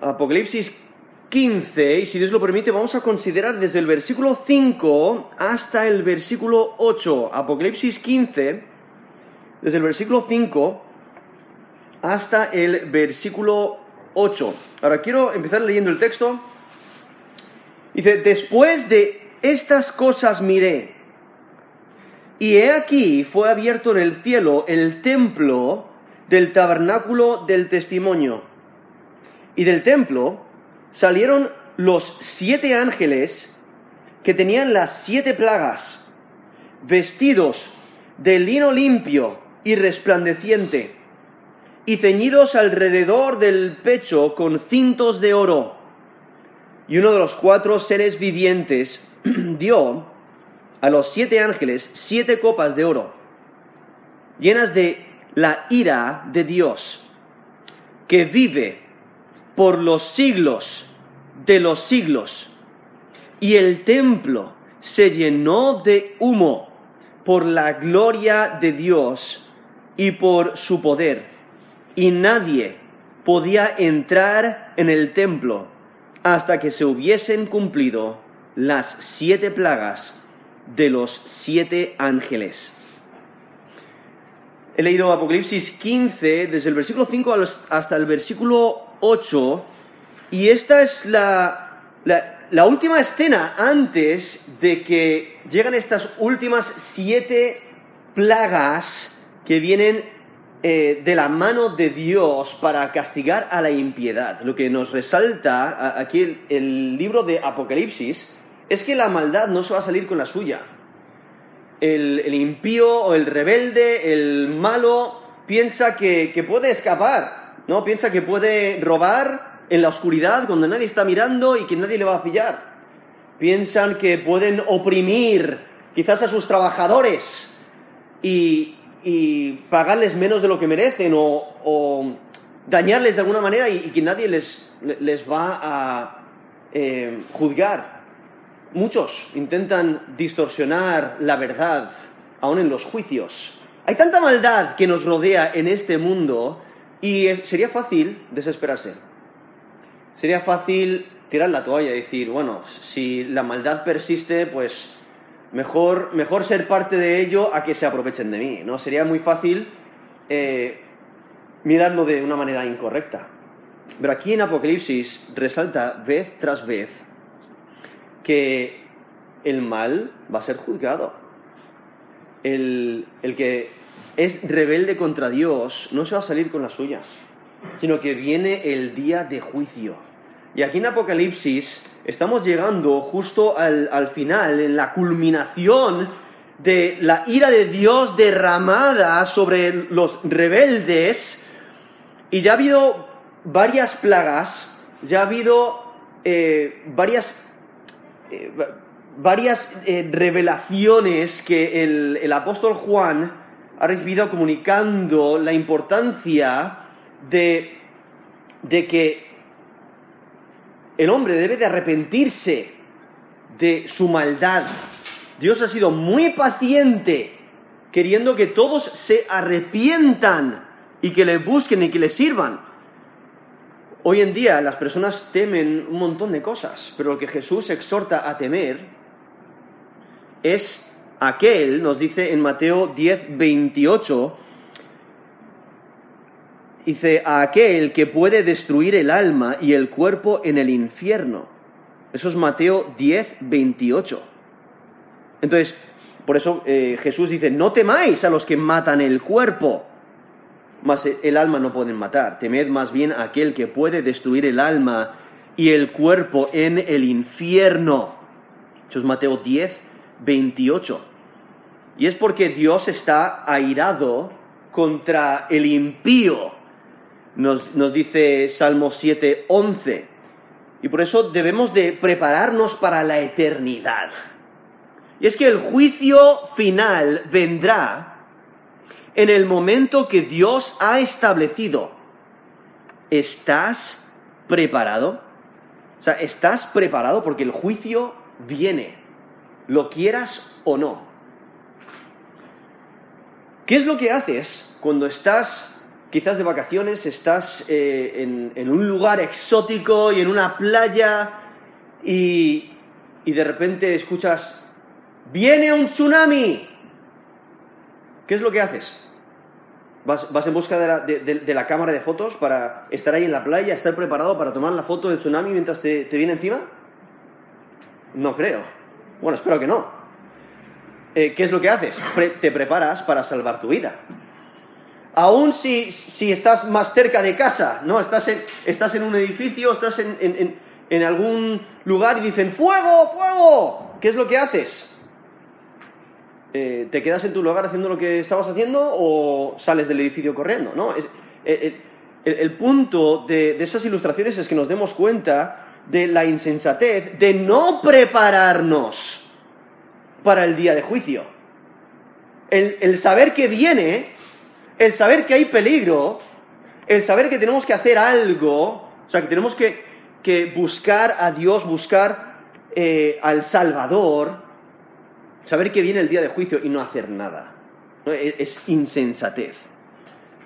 Apocalipsis 15, y si Dios lo permite, vamos a considerar desde el versículo 5 hasta el versículo 8. Apocalipsis 15, desde el versículo 5 hasta el versículo 8. Ahora quiero empezar leyendo el texto. Dice, después de estas cosas miré, y he aquí fue abierto en el cielo el templo del tabernáculo del testimonio. Y del templo salieron los siete ángeles que tenían las siete plagas, vestidos de lino limpio y resplandeciente, y ceñidos alrededor del pecho con cintos de oro. Y uno de los cuatro seres vivientes dio a los siete ángeles siete copas de oro, llenas de la ira de Dios, que vive por los siglos de los siglos. Y el templo se llenó de humo por la gloria de Dios y por su poder. Y nadie podía entrar en el templo hasta que se hubiesen cumplido las siete plagas de los siete ángeles. He leído Apocalipsis 15 desde el versículo 5 hasta el versículo 8 y esta es la, la, última escena antes de que llegan estas últimas siete plagas que vienen eh, de la mano de Dios para castigar a la impiedad. Lo que nos resalta aquí el, el libro de Apocalipsis es que la maldad no se va a salir con la suya el, impío o el rebelde, el malo, piensa que, que puede escapar, ¿no? Piensa que puede robar en la oscuridad cuando nadie está mirando y que nadie le va a pillar. Piensan que pueden oprimir quizás a sus trabajadores y, pagarles menos de lo que merecen o, dañarles de alguna manera y, que nadie les, les va a eh, juzgar. Muchos intentan distorsionar la verdad, aún en los juicios. Hay tanta maldad que nos rodea en este mundo y sería fácil desesperarse. Sería fácil tirar la toalla y decir, bueno, si la maldad persiste, pues mejor, mejor ser parte de ello a que se aprovechen de mí, ¿no? Sería muy fácil eh, mirarlo de una manera incorrecta. Pero aquí en Apocalipsis resalta vez tras vez que el mal va a ser juzgado. El, que es rebelde contra Dios no se va a salir con la suya, sino que viene el día de juicio. Y aquí en Apocalipsis estamos llegando justo al, al final, en la culminación de la ira de Dios derramada sobre los rebeldes. Y ya ha habido varias plagas, ya ha habido eh, varias eh, varias eh, revelaciones que el, apóstol Juan ha recibido comunicando la importancia de, de que el hombre debe de arrepentirse de su maldad. Dios ha sido muy paciente queriendo que todos se arrepientan y que le busquen y que le sirvan. Hoy en día las personas temen un montón de cosas, pero lo que Jesús exhorta a temer es aquel, nos dice en Mateo 10, 28, dice, a aquel que puede destruir el alma y el cuerpo en el infierno. Eso es Mateo 10, 28. Entonces, por eso eh, Jesús dice, no temáis a los que matan el cuerpo mas el alma no pueden matar. Temed más bien a aquel que puede destruir el alma y el cuerpo en el infierno. Eso es Mateo 10, 28. Y es porque Dios está airado contra el impío, nos, nos dice Salmo 7, 11. Y por eso debemos de prepararnos para la eternidad. Y es que el juicio final vendrá en el momento que Dios ha establecido. ¿Estás preparado? O sea, ¿estás preparado? Porque el juicio viene, lo quieras o no. ¿Qué es lo que haces cuando estás quizás de vacaciones, estás eh, en, un lugar exótico y en una playa y, y de repente escuchas, viene un tsunami. ¿Qué es lo que haces? ¿Vas, vas en busca de la, de la cámara de fotos para estar ahí en la playa, estar preparado para tomar la foto del tsunami mientras te, te viene encima? No creo. Bueno, espero que no. Eh, ¿Qué es lo que haces? Te preparas para salvar tu vida. Aún si, si estás más cerca de casa, ¿no? Estás en, estás en un edificio, estás en- en algún lugar y dicen ¡Fuego! ¡Fuego! ¿Qué es lo que haces? Eh, ¿Te quedas en tu lugar haciendo lo que estabas haciendo o sales del edificio corriendo? ¿no? Es- eh, el, el punto de, de esas ilustraciones es que nos demos cuenta de la insensatez de no prepararnos para el día de juicio. El, saber que viene, el saber que hay peligro, el saber que tenemos que hacer algo, o sea, que tenemos que, que buscar a Dios, buscar eh, al Salvador, saber que viene el día de juicio y no hacer nada. ¿no? Es, insensatez.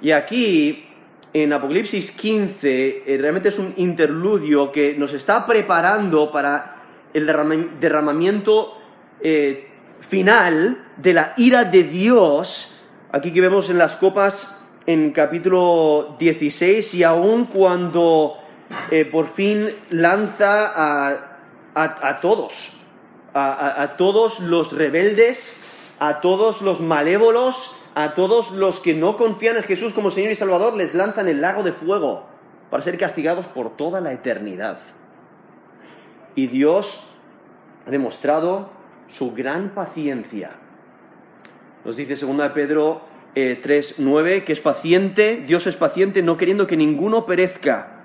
Y aquí, en Apocalipsis 15, eh, realmente es un interludio que nos está preparando para el derrama- derramamiento eh, final de la ira de Dios. Aquí que vemos en las copas en capítulo 16 y aún cuando eh, por fin lanza a, a- todos, a- a todos los rebeldes, a todos los malévolos, a todos los que no confían en Jesús como Señor y Salvador, les lanzan el lago de fuego para ser castigados por toda la eternidad. Y Dios ha demostrado su gran paciencia. Nos dice 2 de Pedro eh, 3.9 que es paciente, Dios es paciente no queriendo que ninguno perezca,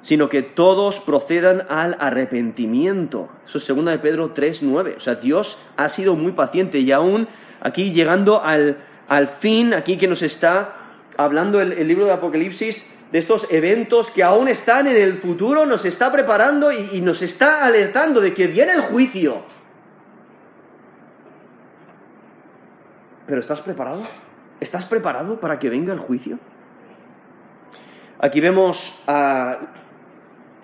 sino que todos procedan al arrepentimiento. Eso es 2 de Pedro 3.9. O sea, Dios ha sido muy paciente y aún aquí llegando al, al fin, aquí que nos está hablando el, libro de Apocalipsis, de estos eventos que aún están en el futuro, nos está preparando y nos está alertando de que viene el juicio. ¿Pero estás preparado? ¿Estás preparado para que venga el juicio? Aquí vemos a,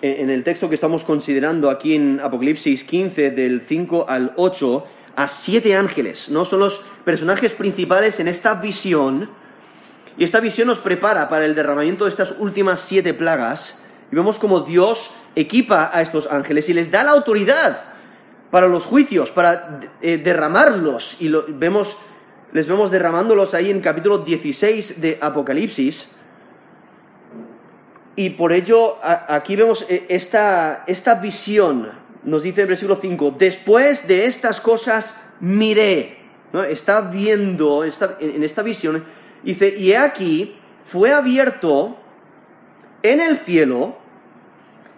en el texto que estamos considerando aquí en Apocalipsis 15, del 5 al 8, a siete ángeles, ¿no? Son los personajes principales en esta visión. Y esta visión nos prepara para el derramamiento de estas últimas siete plagas. Y vemos como Dios equipa a estos ángeles y les da la autoridad para los juicios, para eh, derramarlos. Y lo, vemos, les vemos derramándolos ahí en capítulo 16 de Apocalipsis. Y por ello aquí vemos eh, esta, esta visión, nos dice el versículo 5, después de estas cosas miré, ¿no? está viendo está- en en esta visión, dice, y aquí fue abierto en el cielo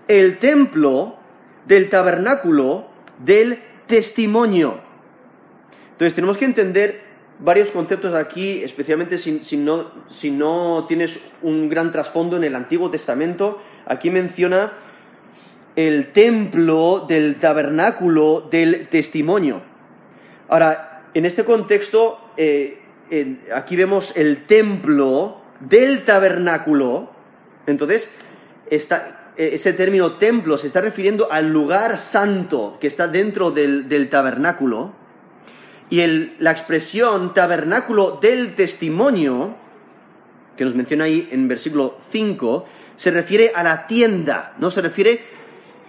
el templo del tabernáculo del testimonio. Entonces tenemos que entender varios conceptos aquí, especialmente si, no, tienes un gran trasfondo en el Antiguo Testamento. Aquí menciona el templo del tabernáculo del testimonio. Ahora, en este contexto, eh, aquí vemos el templo del tabernáculo. Entonces, eh, ese término templo se está refiriendo al lugar santo que está dentro del tabernáculo. Y la expresión tabernáculo del testimonio, que nos menciona ahí en versículo 5, se refiere a la tienda, no se refiere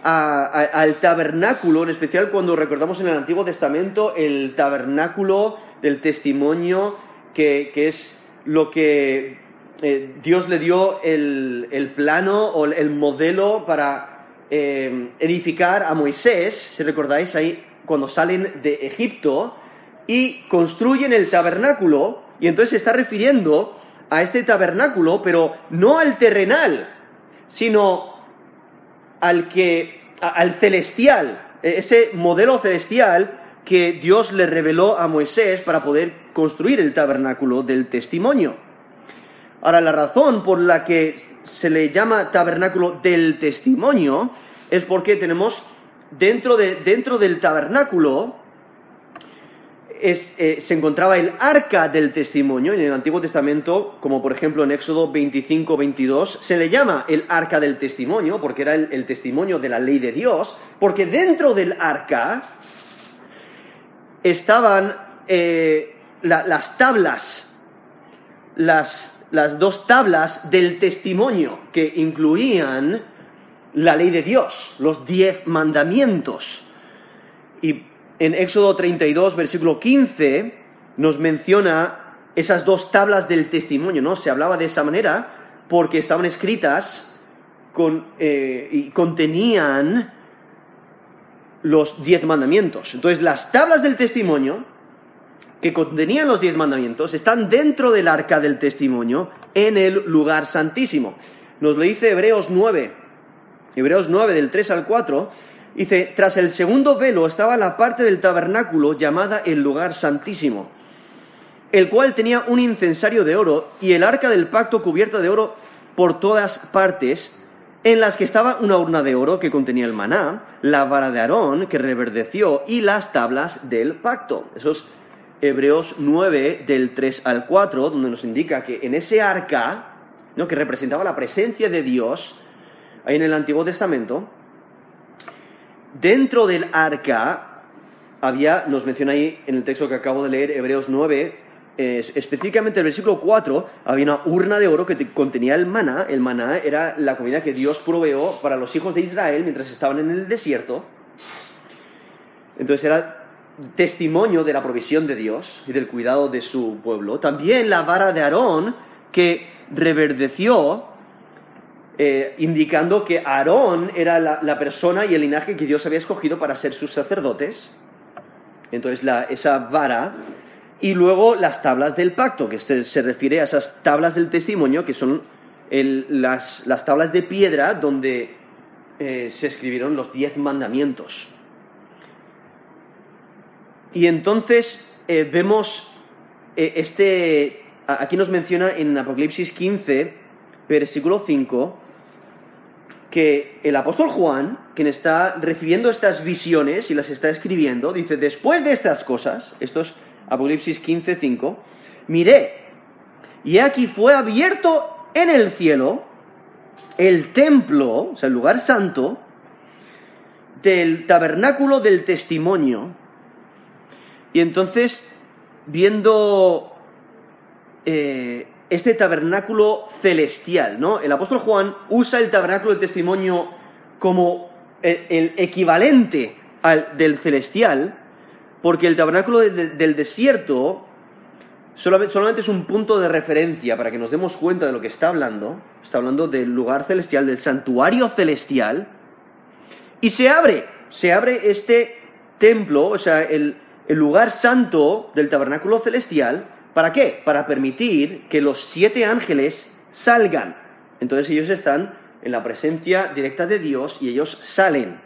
al tabernáculo, en especial cuando recordamos en el Antiguo Testamento el tabernáculo del testimonio, que, es lo que eh, Dios le dio el, el plano o el modelo para eh, edificar a Moisés, si recordáis ahí, cuando salen de Egipto y construyen el tabernáculo, y entonces se está refiriendo a este tabernáculo, pero no al terrenal, sino al que al celestial, e- ese modelo celestial que Dios le reveló a Moisés para poder construir el tabernáculo del testimonio. Ahora, la razón por la que se le llama tabernáculo del testimonio es porque tenemos dentro, de, dentro del tabernáculo es, eh, se encontraba el arca del testimonio en el Antiguo Testamento, como por ejemplo en Éxodo 25, 22, se le llama el arca del testimonio, porque era el, testimonio de la ley de Dios, porque dentro del arca estaban eh, las tablas, las, las dos tablas del testimonio, que incluían la ley de Dios, los diez mandamientos. Y en Éxodo 32, versículo 15, nos menciona esas dos tablas del testimonio, ¿no? Se hablaba de esa manera porque estaban escritas con, eh, y contenían los diez mandamientos. Entonces, las tablas del testimonio que contenían los diez mandamientos están dentro del arca del testimonio en el lugar santísimo. Nos lo dice Hebreos 9, Hebreos 9 del 3 al 4, Dice, tras el segundo velo estaba la parte del tabernáculo llamada el lugar santísimo, el cual tenía un incensario de oro y el arca del pacto cubierta de oro por todas partes, en las que estaba una urna de oro que contenía el maná, la vara de Aarón que reverdeció y las tablas del pacto. Esos Hebreos 9 del 3 al 4, donde nos indica que en ese arca, ¿no? que representaba la presencia de Dios, ahí en el Antiguo Testamento, Dentro del arca había, nos menciona ahí en el texto que acabo de leer, Hebreos 9, específicamente el versículo 4, había una urna de oro que contenía el maná. El maná era la comida que Dios proveó para los hijos de Israel mientras estaban en el desierto. Entonces era testimonio de la provisión de Dios y del cuidado de su pueblo. También la vara de Aarón que reverdeció eh, indicando que Aarón era la, persona y el linaje que Dios había escogido para ser sus sacerdotes. Entonces, esa vara. Y luego las tablas del pacto, que se, refiere a esas tablas del testimonio, que son las, tablas de piedra donde eh, se escribieron los diez mandamientos. Y entonces eh, vemos este. Aquí nos menciona en Apocalipsis 15, versículo 5, que el apóstol Juan, quien está recibiendo estas visiones y las está escribiendo, dice, después de estas cosas, esto es Apocalipsis 15, 5, miré, y aquí fue abierto en el cielo el templo, o sea, el lugar santo, del tabernáculo del testimonio. Y entonces, viendo eh, este tabernáculo celestial, ¿no? El apóstol Juan usa el tabernáculo de testimonio como el, equivalente al del celestial, porque el tabernáculo del desierto solamente, es un punto de referencia para que nos demos cuenta de lo que está hablando. Está hablando del lugar celestial, del santuario celestial, y se abre, se abre este templo, o sea, el lugar santo del tabernáculo celestial, ¿Para qué? Para permitir que los siete ángeles salgan. Entonces ellos están en la presencia directa de Dios y ellos salen.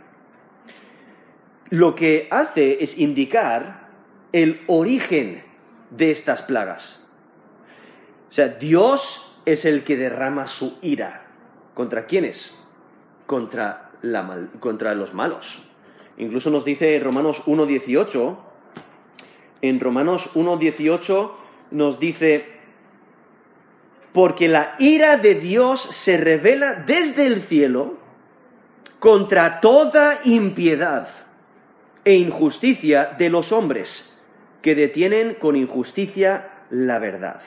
Lo que hace es indicar el origen de estas plagas. O sea, Dios es el que derrama su ira. ¿Contra quiénes? Contra, la contra los malos. Incluso nos dice Romanos 1.18, en Romanos 1.18 nos dice, porque la ira de Dios se revela desde el cielo contra toda impiedad e injusticia de los hombres que detienen con injusticia la verdad.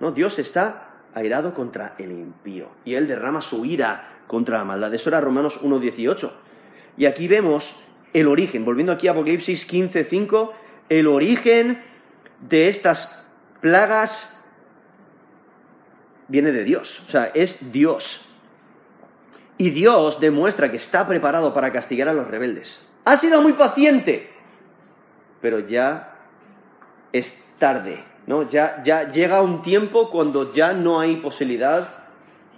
¿No? Dios está airado contra el impío y él derrama su ira contra la maldad. Eso era Romanos 1.18. Y aquí vemos el origen, volviendo aquí a Apocalipsis 15.5, el origen de estas plagas viene de Dios, o sea, es Dios. Y Dios demuestra que está preparado para castigar a los rebeldes. Ha sido muy paciente, pero ya es tarde, ¿no? Ya, ya llega un tiempo cuando ya no hay posibilidad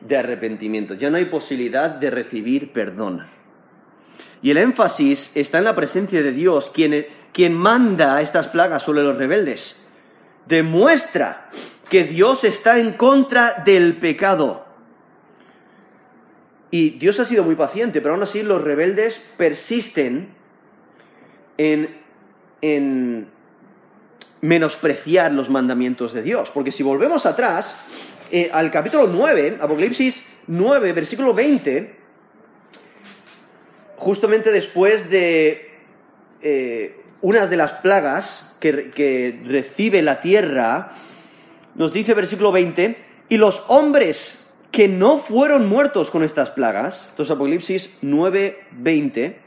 de arrepentimiento, ya no hay posibilidad de recibir perdón. Y el énfasis está en la presencia de Dios, quien, quien manda estas plagas sobre los rebeldes demuestra que Dios está en contra del pecado. Y Dios ha sido muy paciente, pero aún así los rebeldes persisten en, en, menospreciar los mandamientos de Dios. Porque si volvemos atrás, eh, al capítulo 9, Apocalipsis 9, versículo 20, justamente después de eh, unas de las plagas que, recibe la tierra, nos dice versículo 20, y los hombres que no fueron muertos con estas plagas, esto es Apocalipsis 9, 20,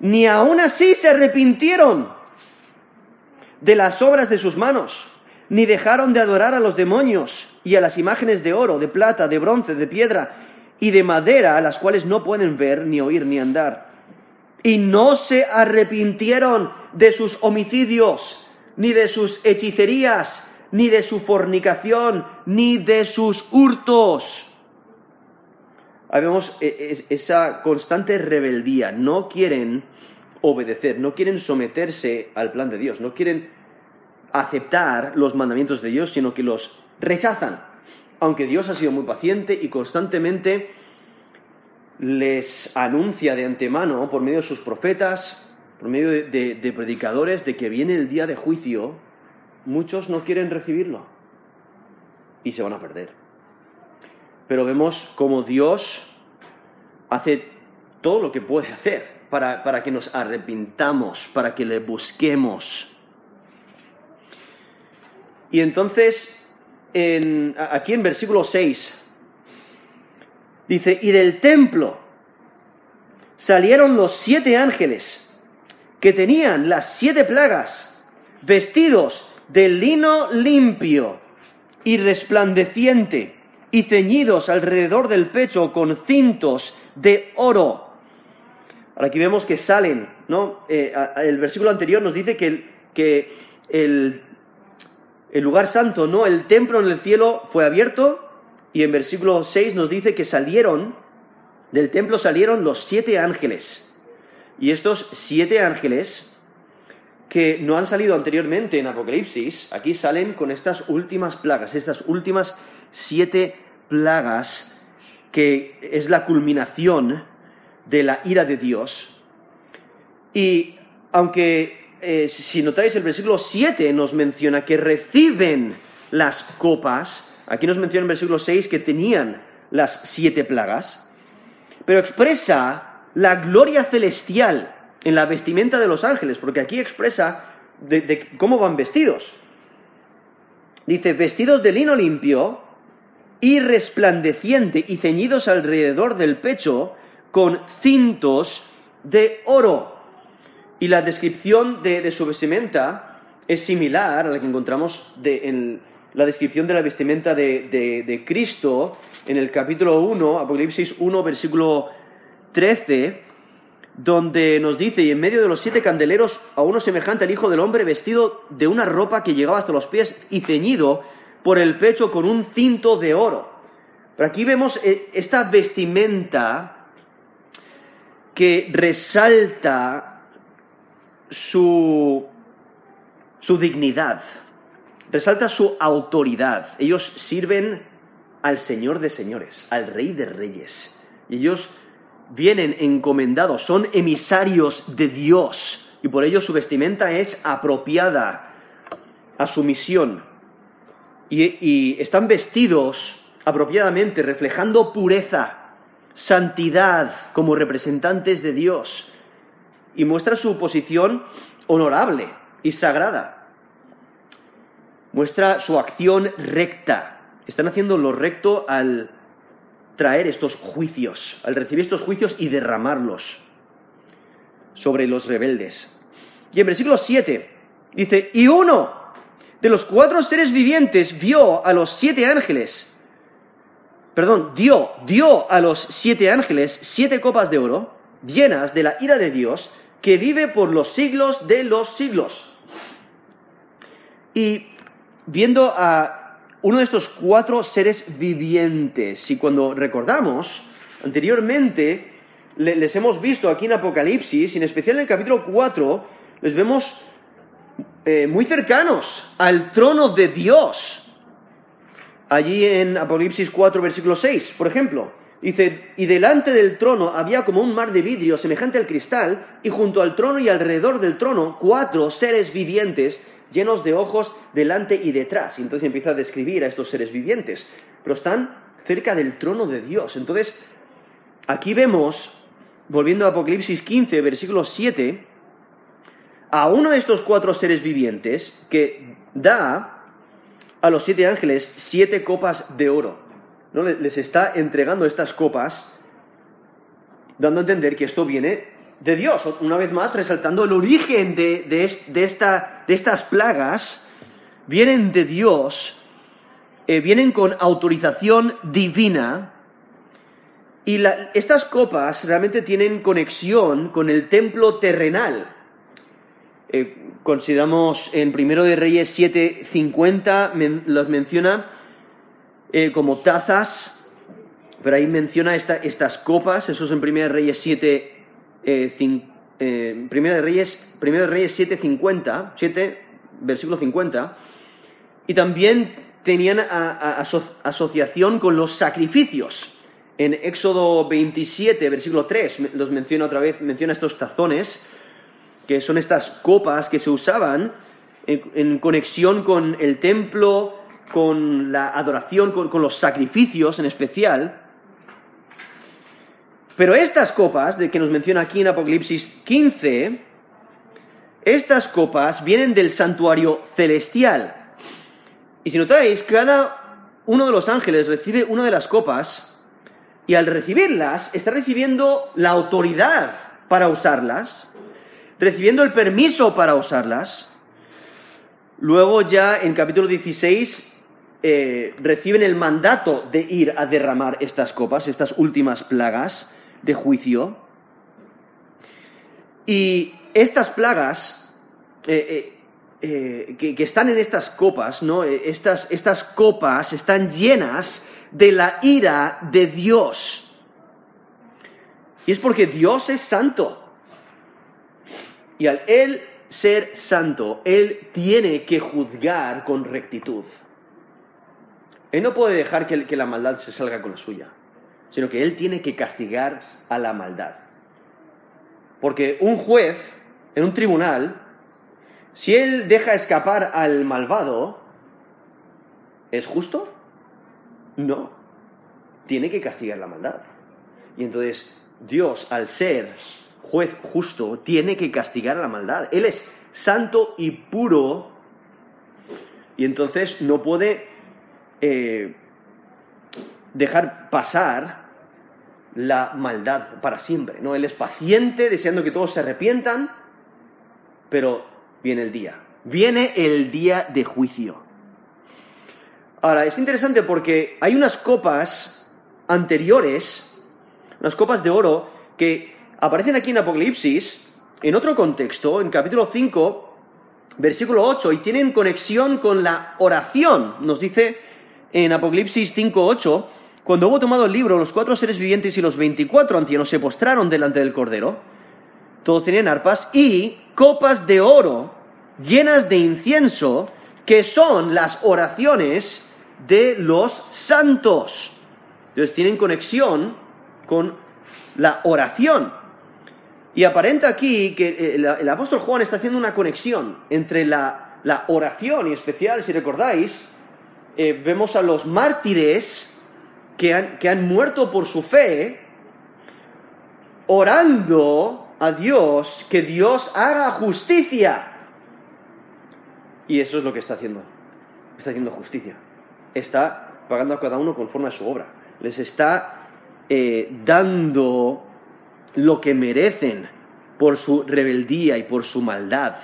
ni aún así se arrepintieron de las obras de sus manos, ni dejaron de adorar a los demonios y a las imágenes de oro, de plata, de bronce, de piedra y de madera, a las cuales no pueden ver, ni oír, ni andar. Y no se arrepintieron de sus homicidios, ni de sus hechicerías, ni de su fornicación, ni de sus hurtos. Ahí vemos e, esa constante rebeldía. No quieren obedecer, no quieren someterse al plan de Dios, no quieren aceptar los mandamientos de Dios, sino que los rechazan. Aunque Dios ha sido muy paciente y constantemente les anuncia de antemano, por medio de sus profetas, por medio de, predicadores, de que viene el día de juicio, muchos no quieren recibirlo y se van a perder. Pero vemos cómo Dios hace todo lo que puede hacer para, que nos arrepintamos, para que le busquemos. Y entonces, aquí en versículo 6, dice, y del templo salieron los siete ángeles que tenían las siete plagas, vestidos de lino limpio y resplandeciente, y ceñidos alrededor del pecho con cintos de oro Ahora aquí vemos que salen, ¿no? Eh, el versículo anterior nos dice que, que el, el lugar santo, ¿no? El templo en el cielo fue abierto y en versículo 6 nos dice que salieron, del templo salieron los siete ángeles. Y estos siete ángeles que no han salido anteriormente en Apocalipsis, aquí salen con estas últimas plagas, estas últimas siete plagas que es la culminación de la ira de Dios. Y aunque eh, si notáis el versículo 7 nos menciona que reciben las copas, aquí nos menciona el versículo 6 que tenían las siete plagas, pero expresa la gloria celestial en la vestimenta de los ángeles, porque aquí expresa de cómo van vestidos. Dice, vestidos de lino limpio y resplandeciente y ceñidos alrededor del pecho con cintos de oro. Y la descripción de, su vestimenta es similar a la que encontramos en la descripción de la vestimenta de, Cristo en el capítulo 1, Apocalipsis 1, versículo 13, donde nos dice, y en medio de los siete candeleros, a uno semejante al Hijo del Hombre, vestido de una ropa que llegaba hasta los pies y ceñido por el pecho con un cinto de oro. Pero aquí vemos eh, esta vestimenta que resalta su, su dignidad, resalta su autoridad. Ellos sirven al Señor de señores, al Rey de reyes. Y ellos vienen encomendados, son emisarios de Dios. Y por ello su vestimenta es apropiada a su misión. Y, y están vestidos apropiadamente, reflejando pureza, santidad como representantes de Dios y muestra su posición honorable y sagrada. Muestra su acción recta. Están haciendo lo recto al traer estos juicios, al recibir estos juicios y derramarlos sobre los rebeldes. Y en versículo 7 dice, y uno de los cuatro seres vivientes vio a los siete ángeles perdón, dio, dio a los siete ángeles siete copas de oro llenas de la ira de Dios que vive por los siglos de los siglos. Y viendo a uno de estos cuatro seres vivientes, y cuando recordamos, anteriormente les hemos visto aquí en Apocalipsis, y en especial en el capítulo 4, les vemos eh, muy cercanos al trono de Dios allí en Apocalipsis 4, versículo 6, por ejemplo. Dice, y delante del trono había como un mar de vidrio semejante al cristal, y junto al trono y alrededor del trono cuatro seres vivientes llenos de ojos delante y detrás. Y entonces empieza a describir a estos seres vivientes, pero están cerca del trono de Dios. Entonces, aquí vemos, volviendo a Apocalipsis 15, versículo 7, a uno de estos cuatro seres vivientes que da a los siete ángeles siete copas de oro. ¿no? Les está entregando estas copas, dando a entender que esto viene de Dios, una vez más resaltando el origen de, de, esta, de estas plagas, vienen de Dios, eh, vienen con autorización divina, y estas copas realmente tienen conexión con el templo terrenal. Eh, consideramos en Primero de Reyes 7.50, los menciona eh, como tazas, pero ahí menciona estas copas, eso es en Primero de Reyes 7, eh, eh, Primera de Reyes, Primera de Reyes 7, 7, versículo 50, y también tenían asociación con los sacrificios. En Éxodo 27, versículo 3, los menciona otra vez, menciona estos tazones, que son estas copas que se usaban en, conexión con el templo, con la adoración, con los sacrificios en especial. Pero estas copas, de que nos menciona aquí en Apocalipsis 15, estas copas vienen del santuario celestial. Y si notáis, cada uno de los ángeles recibe una de las copas y al recibirlas está recibiendo la autoridad para usarlas, recibiendo el permiso para usarlas. Luego ya en capítulo 16 eh, reciben el mandato de ir a derramar estas copas, estas últimas plagas de juicio. Y estas plagas eh, eh, eh, que, están en estas copas, ¿no? Estas, estas copas están llenas de la ira de Dios. Y es porque Dios es santo. Y al Él ser santo, Él tiene que juzgar con rectitud. Él no puede dejar que la maldad se salga con la suya sino que Él tiene que castigar a la maldad. Porque un juez en un tribunal, si Él deja escapar al malvado, ¿es justo? No. Tiene que castigar la maldad. Y entonces Dios, al ser juez justo, tiene que castigar a la maldad. Él es santo y puro y entonces no puede eh, dejar pasar la maldad para siempre. ¿no? Él es paciente, deseando que todos se arrepientan, pero viene el día. Viene el día de juicio. Ahora, es interesante porque hay unas copas anteriores, unas copas de oro, que aparecen aquí en Apocalipsis, en otro contexto, en capítulo 5, versículo 8, y tienen conexión con la oración. Nos dice en Apocalipsis 5, 8, cuando hubo tomado el libro, los cuatro seres vivientes y los veinticuatro ancianos se postraron delante del Cordero. Todos tenían arpas y copas de oro llenas de incienso, que son las oraciones de los santos. Entonces tienen conexión con la oración. Y aparenta aquí que eh, el, apóstol Juan está haciendo una conexión entre la, oración, y especial, si recordáis, eh, vemos a los mártires que han, muerto por su fe, orando a Dios que Dios haga justicia. Y eso es lo que está haciendo. Está haciendo justicia. Está pagando a cada uno conforme a su obra. Les está eh, dando lo que merecen por su rebeldía y por su maldad.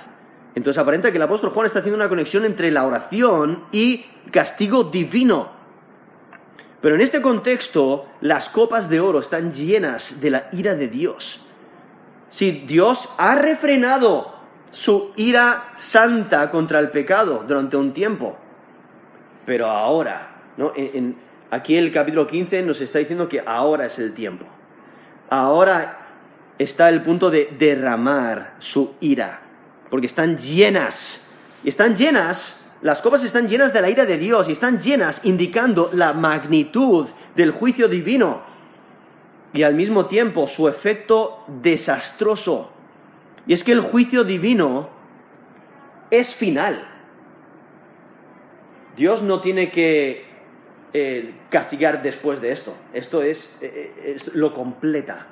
Entonces aparenta que el apóstol Juan está haciendo una conexión entre la oración y castigo divino. Pero en este contexto, las copas de oro están llenas de la ira de Dios. Si Dios ha refrenado su ira santa contra el pecado durante un tiempo, pero ahora, ¿no? En, aquí el capítulo 15 nos está diciendo que ahora es el tiempo. Ahora está el punto de derramar su ira, porque están llenas, y están llenas las copas están llenas de la ira de Dios y están llenas indicando la magnitud del juicio divino y al mismo tiempo su efecto desastroso. Y es que el juicio divino es final. Dios no tiene que eh, castigar después de esto. Esto es, eh, eh, es lo completa.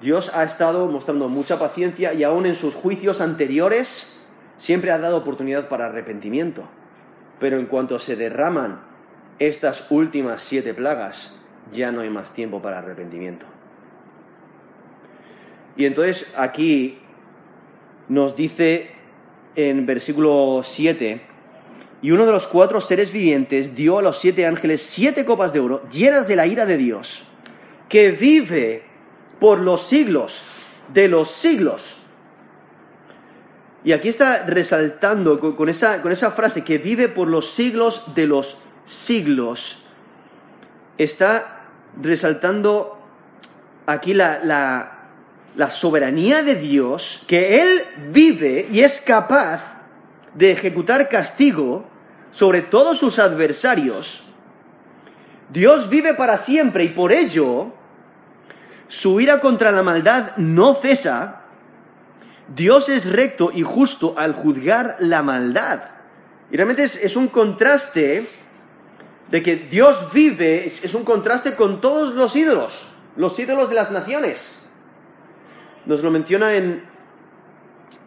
Dios ha estado mostrando mucha paciencia y aún en sus juicios anteriores siempre ha dado oportunidad para arrepentimiento. Pero en cuanto se derraman estas últimas siete plagas, ya no hay más tiempo para arrepentimiento. Y entonces aquí nos dice en versículo 7, y uno de los cuatro seres vivientes dio a los siete ángeles siete copas de oro llenas de la ira de Dios, que vive por los siglos de los siglos. Y aquí está resaltando con, esa, con esa frase, que vive por los siglos de los siglos. Está resaltando aquí la, la, la soberanía de Dios, que Él vive y es capaz de ejecutar castigo sobre todos sus adversarios, Dios vive para siempre y por ello su ira contra la maldad no cesa. Dios es recto y justo al juzgar la maldad. Y realmente es, un contraste de que Dios vive, es un contraste con todos los ídolos, los ídolos de las naciones. Nos lo menciona en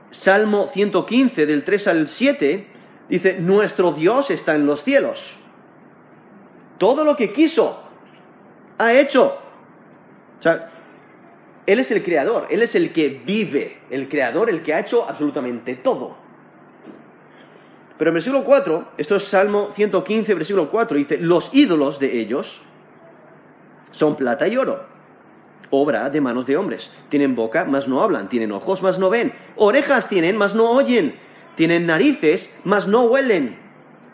Salmo 115, del 3 al 7, dice, nuestro Dios está en los cielos. Todo lo que quiso, ha hecho. O sea, Él es el creador, Él es el que vive, el creador, el que ha hecho absolutamente todo. Pero en versículo 4, esto es Salmo 115, versículo 4, dice, los ídolos de ellos son plata y oro obra de manos de hombres. Tienen boca, mas no hablan. Tienen ojos, mas no ven. Orejas tienen, mas no oyen. Tienen narices, mas no huelen.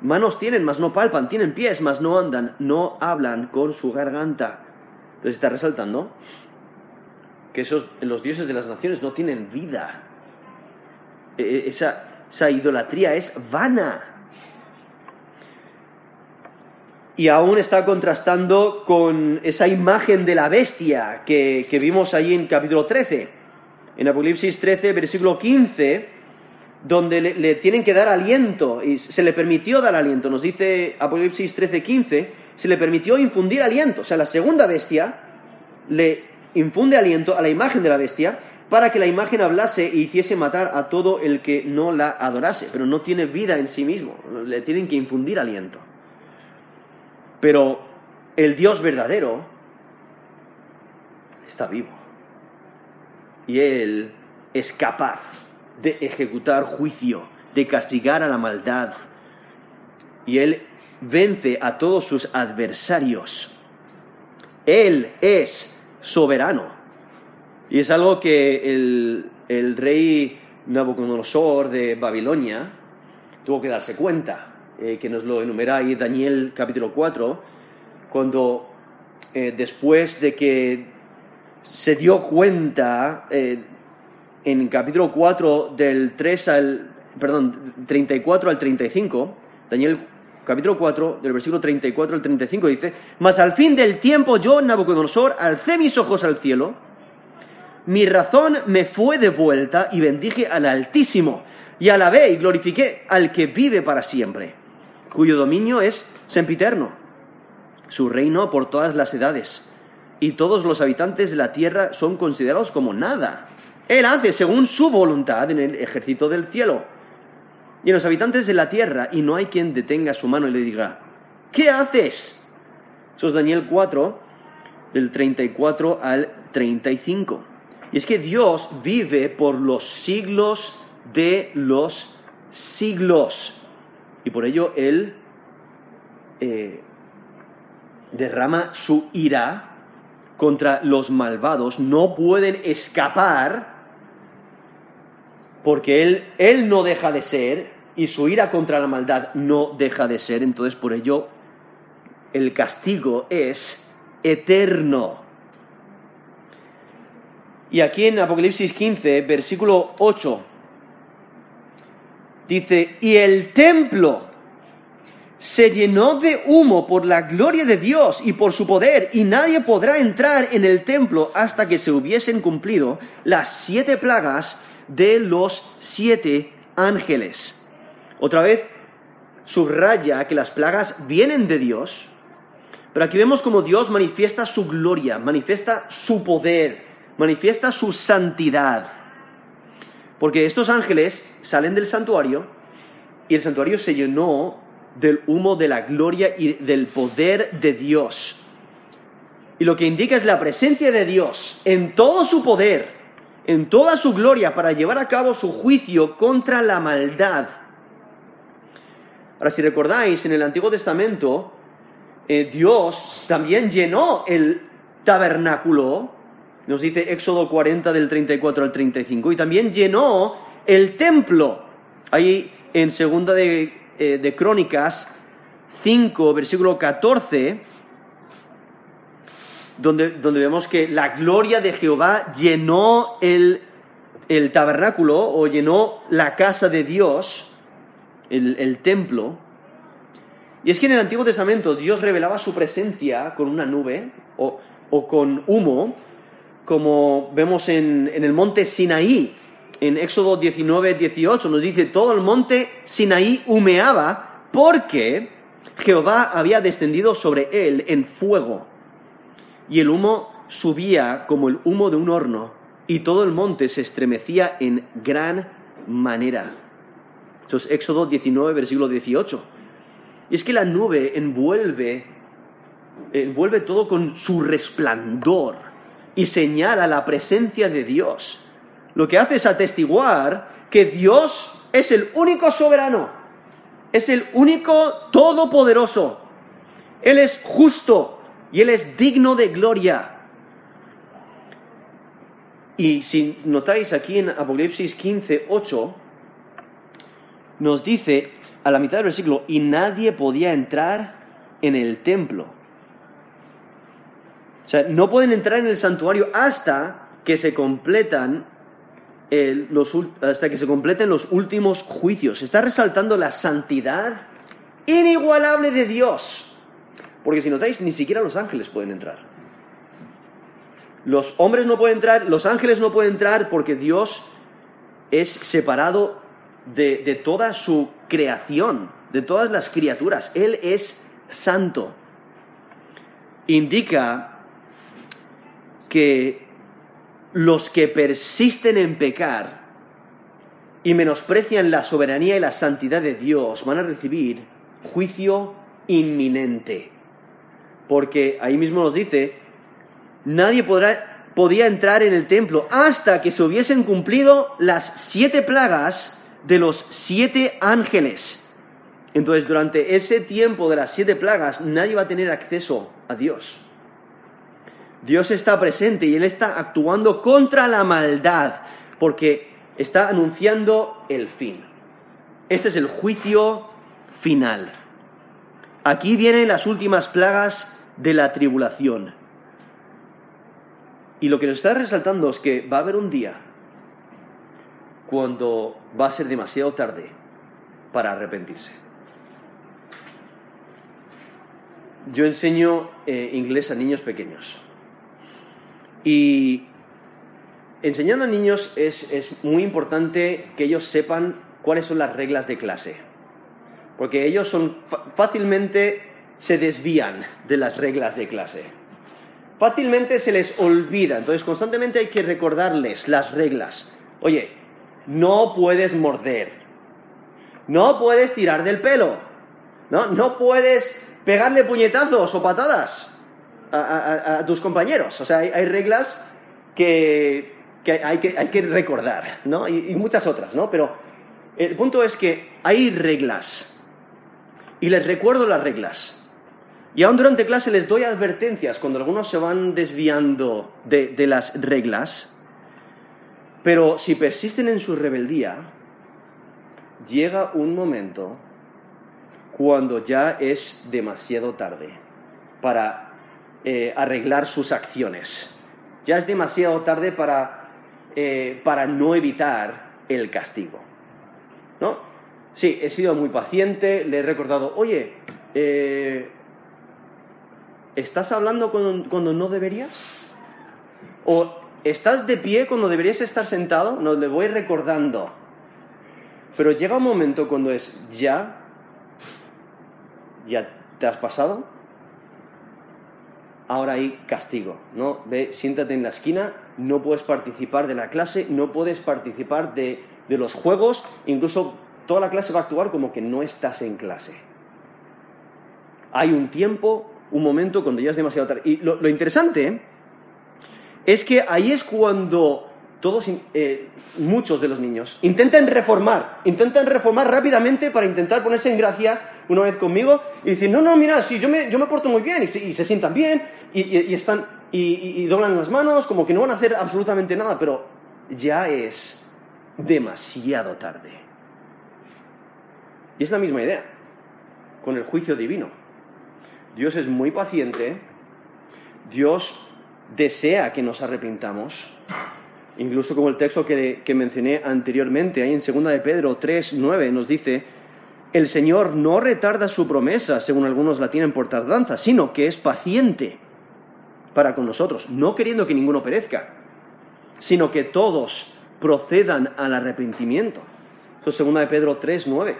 Manos tienen, mas no palpan. Tienen pies, mas no andan. No hablan con su garganta. Entonces está resaltando que esos, los dioses de las naciones no tienen vida. E, e, esa, esa idolatría es vana y aún está contrastando con esa imagen de la bestia que, vimos ahí en capítulo 13. En Apocalipsis 13, versículo 15, donde le, tienen que dar aliento, y se le permitió dar aliento, nos dice Apocalipsis 13, 15, se le permitió infundir aliento, o sea, la segunda bestia le infunde aliento a la imagen de la bestia para que la imagen hablase e hiciese matar a todo el que no la adorase, pero no tiene vida en sí mismo, le tienen que infundir aliento. Pero el Dios verdadero está vivo. Y Él es capaz de ejecutar juicio, de castigar a la maldad. Y Él vence a todos sus adversarios. Él es soberano. Y es algo que el, el rey Nabucodonosor de Babilonia tuvo que darse cuenta. Eh, que nos lo enumera ahí Daniel capítulo 4, cuando eh, después de que se dio cuenta eh, en capítulo 4 del 3 al, perdón, 34 al 35, Daniel capítulo 4, del versículo 34 al 35 dice, Mas al fin del tiempo yo, Nabucodonosor, alcé mis ojos al cielo, mi razón me fue devuelta y bendije al Altísimo, y alabé y glorifiqué al que vive para siempre cuyo dominio es sempiterno, su reino por todas las edades, y todos los habitantes de la tierra son considerados como nada. Él hace según su voluntad en el ejército del cielo. Y en los habitantes de la tierra, y no hay quien detenga su mano y le diga, ¿qué haces? Eso es Daniel 4, del 34 al 35. Y es que Dios vive por los siglos de los siglos. Y por ello Él eh, derrama su ira contra los malvados. No pueden escapar porque él, él no deja de ser y su ira contra la maldad no deja de ser. Entonces por ello el castigo es eterno. Y aquí en Apocalipsis 15, versículo 8, Dice, y el templo se llenó de humo por la gloria de Dios y por su poder, y nadie podrá entrar en el templo hasta que se hubiesen cumplido las siete plagas de los siete ángeles. Otra vez, subraya que las plagas vienen de Dios, pero aquí vemos como Dios manifiesta su gloria, manifiesta su poder, manifiesta su santidad. Porque estos ángeles salen del santuario y el santuario se llenó del humo de la gloria y del poder de Dios. Y lo que indica es la presencia de Dios en todo su poder, en toda su gloria, para llevar a cabo su juicio contra la maldad. Ahora, si recordáis, en el Antiguo Testamento, eh, Dios también llenó el tabernáculo, nos dice Éxodo 40 del 34 al 35, y también llenó el templo. Ahí en segunda de, eh, de Crónicas 5, versículo 14, donde, donde, vemos que la gloria de Jehová llenó el, el tabernáculo o llenó la casa de Dios, el, templo. Y es que en el Antiguo Testamento Dios revelaba su presencia con una nube o, o con humo, como vemos en, en, el monte Sinaí. En Éxodo 19, 18 nos dice, todo el monte Sinaí humeaba porque Jehová había descendido sobre él en fuego. Y el humo subía como el humo de un horno, y todo el monte se estremecía en gran manera. Esto es Éxodo 19, versículo 18. Y es que la nube envuelve, envuelve todo con su resplandor y señala la presencia de Dios. Lo que hace es atestiguar que Dios es el único soberano, es el único todopoderoso. Él es justo y Él es digno de gloria. Y si notáis aquí en Apocalipsis 15, 8, nos dice, a la mitad del versículo, y nadie podía entrar en el templo. O sea, no pueden entrar en el santuario hasta que se completan los, hasta que se completen los últimos juicios. Está resaltando la santidad inigualable de Dios. Porque si notáis, ni siquiera los ángeles pueden entrar. Los hombres no pueden entrar, los ángeles no pueden entrar porque Dios es separado de, toda su creación, de todas las criaturas. Él es santo. Indica que los que persisten en pecar y menosprecian la soberanía y la santidad de Dios van a recibir juicio inminente. Porque ahí mismo nos dice, nadie podrá, podía entrar en el templo hasta que se hubiesen cumplido las siete plagas de los siete ángeles. Entonces, durante ese tiempo de las siete plagas, nadie va a tener acceso a Dios. Dios está presente y Él está actuando contra la maldad, porque está anunciando el fin. Este es el juicio final. Aquí vienen las últimas plagas de la tribulación. Y lo que nos está resaltando es que va a haber un día cuando va a ser demasiado tarde para arrepentirse. Yo enseño eh, inglés a niños pequeños. Y enseñando a niños es, es muy importante que ellos sepan cuáles son las reglas de clase. Porque ellos son fácilmente se desvían de las reglas de clase. Fácilmente se les olvida. Entonces constantemente hay que recordarles las reglas. Oye, no puedes morder, no puedes tirar del pelo, no, no puedes pegarle puñetazos o patadas a, tus compañeros. O sea, hay, reglas que, hay que, recordar, ¿no? Y, muchas otras, ¿no? Pero el punto es que hay reglas y les recuerdo las reglas. Y aún durante clase les doy advertencias cuando algunos se van desviando de, de las reglas pero si persisten en su rebeldía, llega un momento cuando ya es demasiado tarde para eh, arreglar sus acciones. Ya es demasiado tarde para, eh, para no evitar el castigo. ¿No? Sí, he sido muy paciente, le he recordado, oye, eh, ¿estás hablando cuando, cuando no deberías? O ¿Estás de pie cuando deberías estar sentado? No, le voy recordando. Pero llega un momento cuando es ya, ya te has pasado, ahora hay castigo, ¿no? Ve, siéntate en la esquina, no puedes participar de la clase, no puedes participar de, los juegos, incluso toda la clase va a actuar como que no estás en clase. Hay un tiempo, un momento cuando ya es demasiado tarde. Y lo, interesante es que ahí es cuando todos, eh, muchos de los niños intentan reformar, intentan reformar rápidamente para intentar ponerse en gracia una vez conmigo y decir, no, no, mira, sí, yo me, yo me porto muy bien y se, sientan bien y, están y, doblan las manos como que no van a hacer absolutamente nada, pero ya es demasiado tarde. Y es la misma idea con el juicio divino. Dios es muy paciente, Dios desea que nos arrepintamos, incluso como el texto que, mencioné anteriormente, ahí en 2 de Pedro 3, 9, nos dice, el Señor no retarda su promesa, según algunos la tienen por tardanza, sino que es paciente para con nosotros, no queriendo que ninguno perezca, sino que todos procedan al arrepentimiento. Eso es segunda de Pedro 3, 9.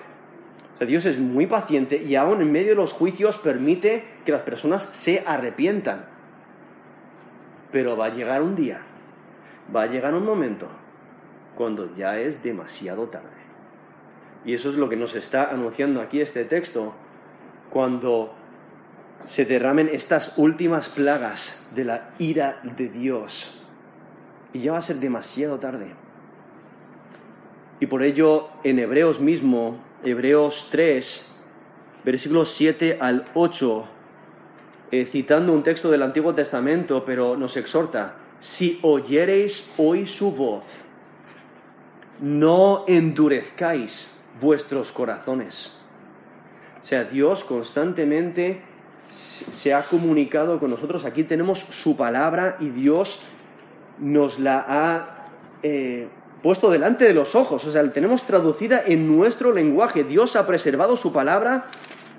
Dios es muy paciente y aún en medio de los juicios permite que las personas se arrepientan. Pero va a llegar un día, va a llegar un momento cuando ya es demasiado tarde. Y eso es lo que nos está anunciando aquí este texto, cuando se derramen estas últimas plagas de la ira de Dios. Y ya va a ser demasiado tarde. Y por ello, en Hebreos mismo, Hebreos 3, versículos 7 al 8, eh, citando un texto del Antiguo Testamento, pero nos exhorta, si oyereis hoy su voz, no endurezcáis vuestros corazones. O sea, Dios constantemente se ha comunicado con nosotros. Aquí tenemos su palabra y Dios nos la ha eh, puesto delante de los ojos. O sea, la tenemos traducida en nuestro lenguaje. Dios ha preservado su palabra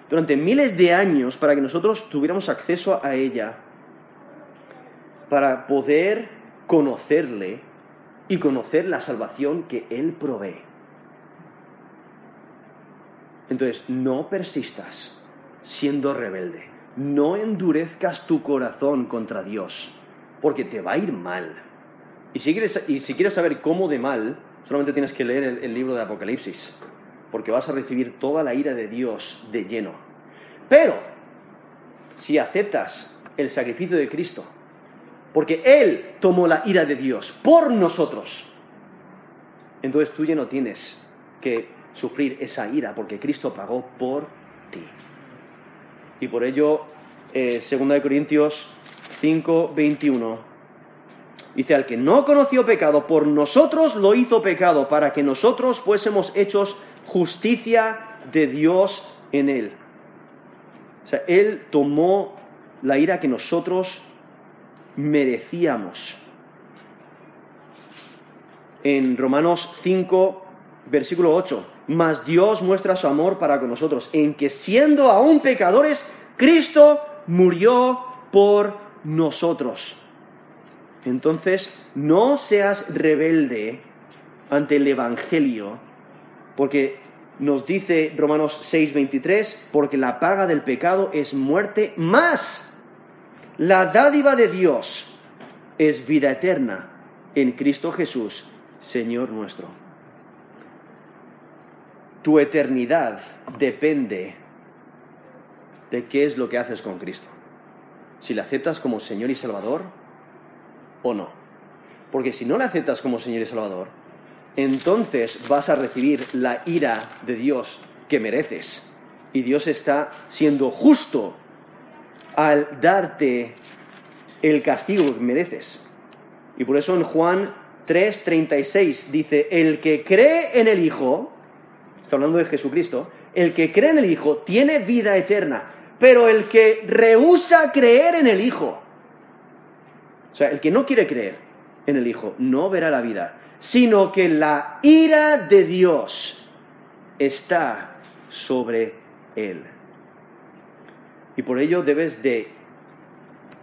durante miles de años para que nosotros tuviéramos acceso a ella, para poder conocerle y conocer la salvación que Él provee. Entonces, no persistas siendo rebelde. No endurezcas tu corazón contra Dios, porque te va a ir mal. Y si quieres, y si quieres saber cómo de mal, solamente tienes que leer el, el libro de Apocalipsis, porque vas a recibir toda la ira de Dios de lleno. Pero, si aceptas el sacrificio de Cristo, porque Él tomó la ira de Dios por nosotros, entonces tú ya no tienes que sufrir esa ira, porque Cristo pagó por ti. Y por ello, eh, 2 Corintios 5, 21, dice, al que no conoció pecado, por nosotros lo hizo pecado, para que nosotros fuésemos hechos justicia de Dios en él. O sea, Él tomó la ira que nosotros merecíamos. En Romanos 5, versículo 8, mas Dios muestra su amor para con nosotros, en que siendo aún pecadores, Cristo murió por nosotros. Entonces, no seas rebelde ante el Evangelio, porque nos dice Romanos 6:23, porque la paga del pecado es muerte, más la dádiva de Dios es vida eterna en Cristo Jesús, Señor nuestro tu eternidad depende de qué es lo que haces con Cristo. Si le aceptas como Señor y Salvador o no. Porque si no le aceptas como Señor y Salvador, entonces vas a recibir la ira de Dios que mereces. Y Dios está siendo justo al darte el castigo que mereces. Y por eso en Juan 3:36 dice, el que cree en el Hijo, está hablando de Jesucristo, el que cree en el Hijo tiene vida eterna, pero el que rehúsa creer en el Hijo, o sea, el que no quiere creer en el Hijo, no verá la vida, sino que la ira de Dios está sobre él. Y por ello debes de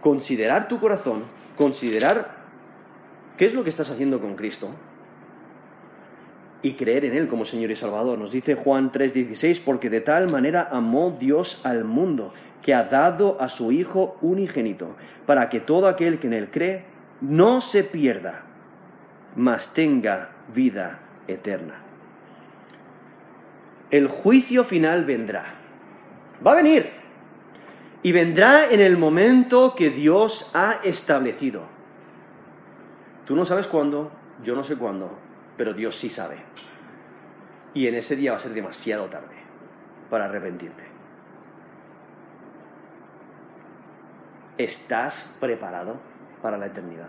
considerar tu corazón, considerar qué es lo que estás haciendo con Cristo, y creer en Él como Señor y Salvador. Nos dice Juan 3:16, porque de tal manera amó Dios al mundo, que ha dado a su Hijo unigénito, para que todo aquel que en Él cree no se pierda, mas tenga vida eterna. El juicio final vendrá. Va a venir. Y vendrá en el momento que Dios ha establecido. Tú no sabes cuándo, yo no sé cuándo, pero Dios sí sabe. Y en ese día va a ser demasiado tarde para arrepentirte. ¿Estás preparado para la eternidad?